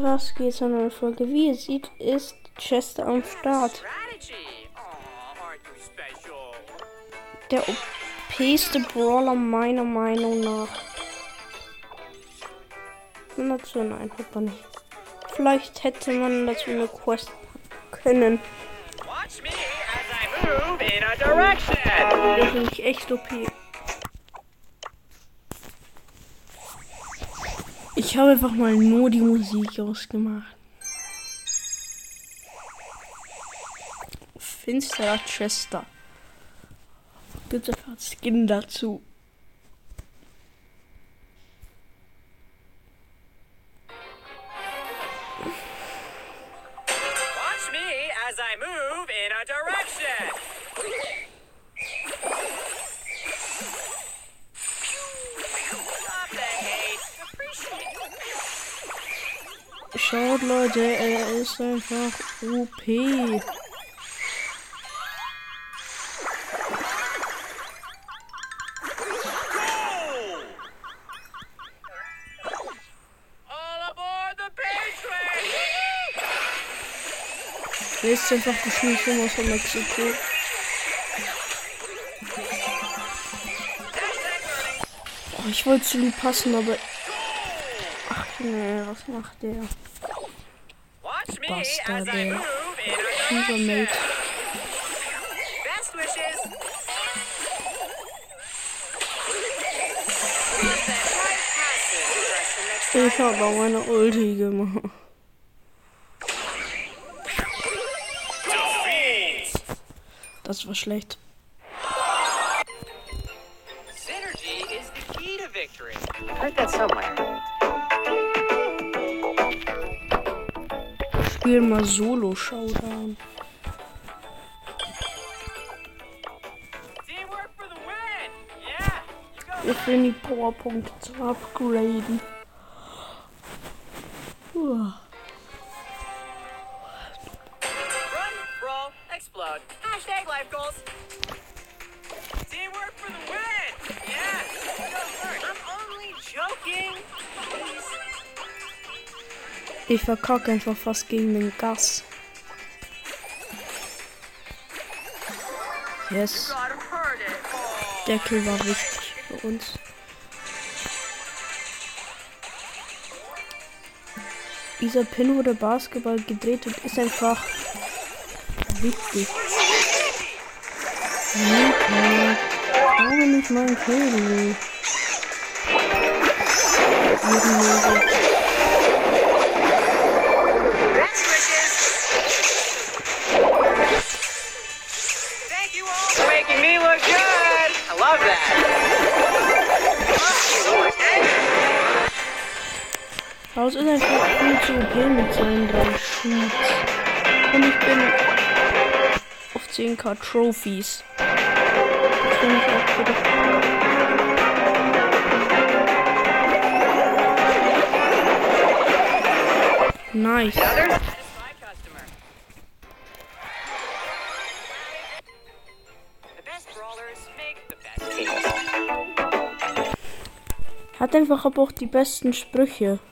Was geht's in der Folge? Wie ihr seht, ist Chester am Start. Der OP-ste Brawler meiner Meinung nach. Und dazu nein, hat man nicht. Vielleicht hätte man dazu eine Quest können. Watch me as I move in a direction. Der finde ich echt OP. Ich habe einfach mal nur die Musik ausgemacht. Finsterer Chester. Gibt einfach Skin dazu. Watch me as I move in a direction. Schaut Leute, er ist einfach OP. All aboard the page train. Er ist einfach gefühlt schon aus Mexiko. Oh, ich wollte zu lieb passen, aber. Ach nee, was macht der? Watch me Bastard, as I ey. move in a Unser direction. Mate. Best wishes. Love that right passive aggression next time. Ich habe auch eine Ulti gemacht. Das war schlecht. Spiel mal Solo Showdown. Ich will die Powerpunkte zu upgraden. Uah. Teamwork for the win. Yeah. I'm only joking. Ich verkacke einfach fast gegen den Gas. Yes. Oh. der Kill war wichtig für uns. Dieser Pin wurde Basketball gedreht und ist einfach wichtig. Luca, habe nicht meinen Kill. Making me look good. I love that. Haus ist einfach viel zu OP mit seinen drei Shoots. Und ich bin auf 10k Trophies. Das finde ich auch gut. Nice. Hat einfach aber auch die besten Sprüche.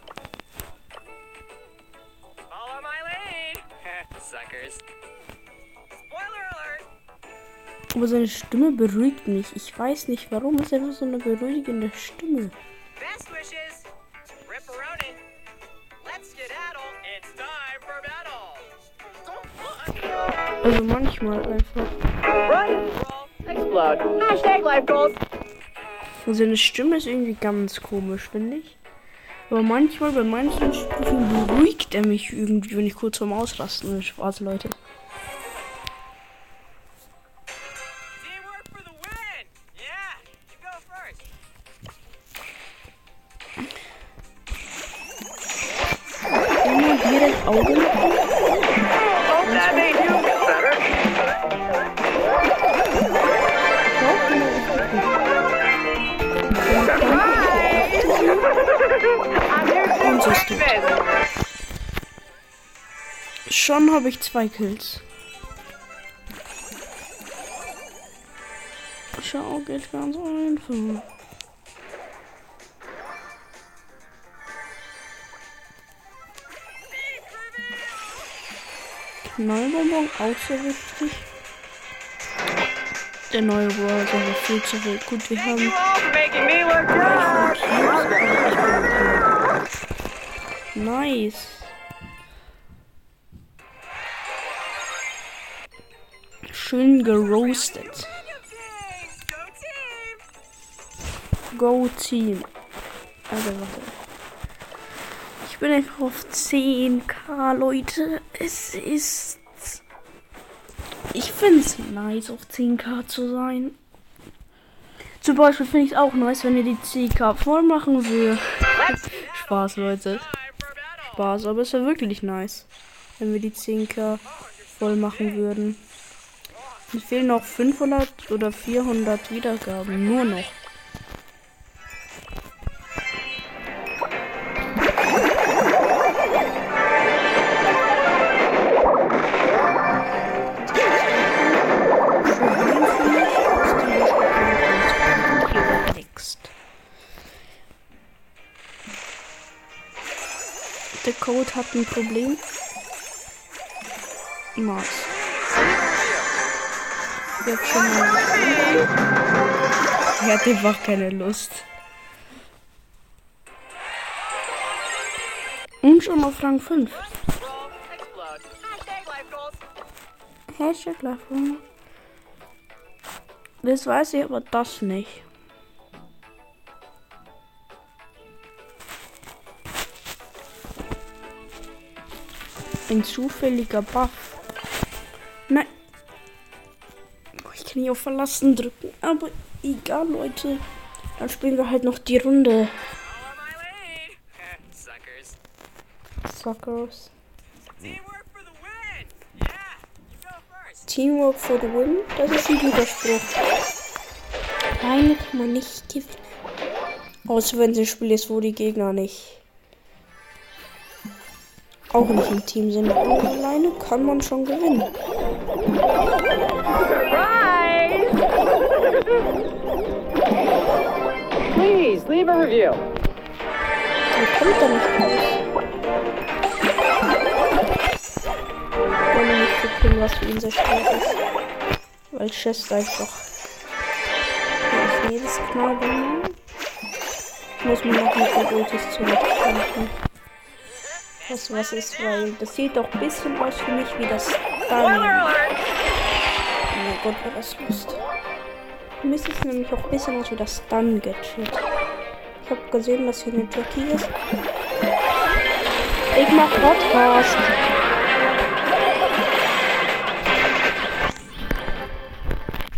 Aber seine Stimme beruhigt mich. Ich weiß nicht warum. Es ist einfach so eine beruhigende Stimme. Best wishes. Ripperoni. Let's skedaddle. It's time for battle. Also manchmal einfach. Run, explode. Hashtag life goals. Und seine Stimme ist irgendwie ganz komisch, finde ich. Aber manchmal bei manchen Sprüchen beruhigt er mich irgendwie, wenn ich kurz vorm Ausrasten bin. Spaß, Leute. Immer direkt Augen. Schon habe ich zwei Kills. Schau, geht ganz einfach. Knallbonbon, auch sehr wichtig. Der neue Browser war viel zu wild. Gut, wir haben. Nice. Schön geroastet. Go Team. Also warte. Ich bin einfach auf 10k, Leute. Es ist. Ich finde es nice, auf 10k zu sein. Zum Beispiel finde ich es auch nice, wenn ihr die 10k voll machen will. Spaß, Leute. Spaß, aber es wäre wirklich nice, wenn wir die 10k voll machen würden. Mir fehlen noch 500 oder 400 Wiedergaben, nur noch. Der Code hat ein Problem. Nice. Jetzt schon mal. Er hat einfach keine Lust. Und schon auf Rang 5. Explode. Hashtag life goals. Hashtag Live Das weiß ich, aber das nicht. Ein zufälliger Buff. Nein. Hier auf Verlassen drücken. Aber egal, Leute. Dann spielen wir halt noch die Runde. Suckers. Teamwork for the win. Das ist ein guter Spruch. Alleine kann man nicht gewinnen. Außer wenn es ein Spiel ist, wo die Gegner nicht. Auch nicht im Team sind. Aber alleine kann man schon gewinnen. Surprise! Please leave a review. Kommt nicht raus. Was für ihn sehr schwer ist. Weil Chest einfach. Ist jedes Knallbomben. Ich muss mir noch mit den Ultis zurückkämpfen. Was was ist, weil das sieht doch ein bisschen aus für mich wie das Spoiler Gott, war das Lust. Sieht es nämlich auch ein bisschen wie das Stun-Gadget. Ich habe gesehen, dass hier eine Jackie ist. Ich mach Podcast.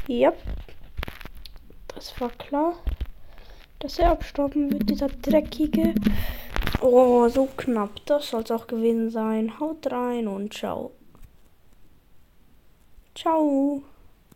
Yep. Das war klar, dass er abstauben wird, dieser dreckige. Oh, so knapp. Das soll es auch gewesen sein. Haut rein und ciao. Ciao.